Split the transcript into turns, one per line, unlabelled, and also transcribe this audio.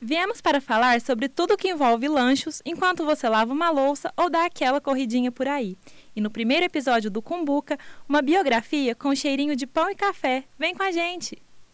Viemos para falar sobre tudo o que envolve lanchos enquanto você lava uma louça ou dá aquela corridinha por aí. E no primeiro episódio do Cumbuca, uma biografia com cheirinho de pão e café. Vem com a gente!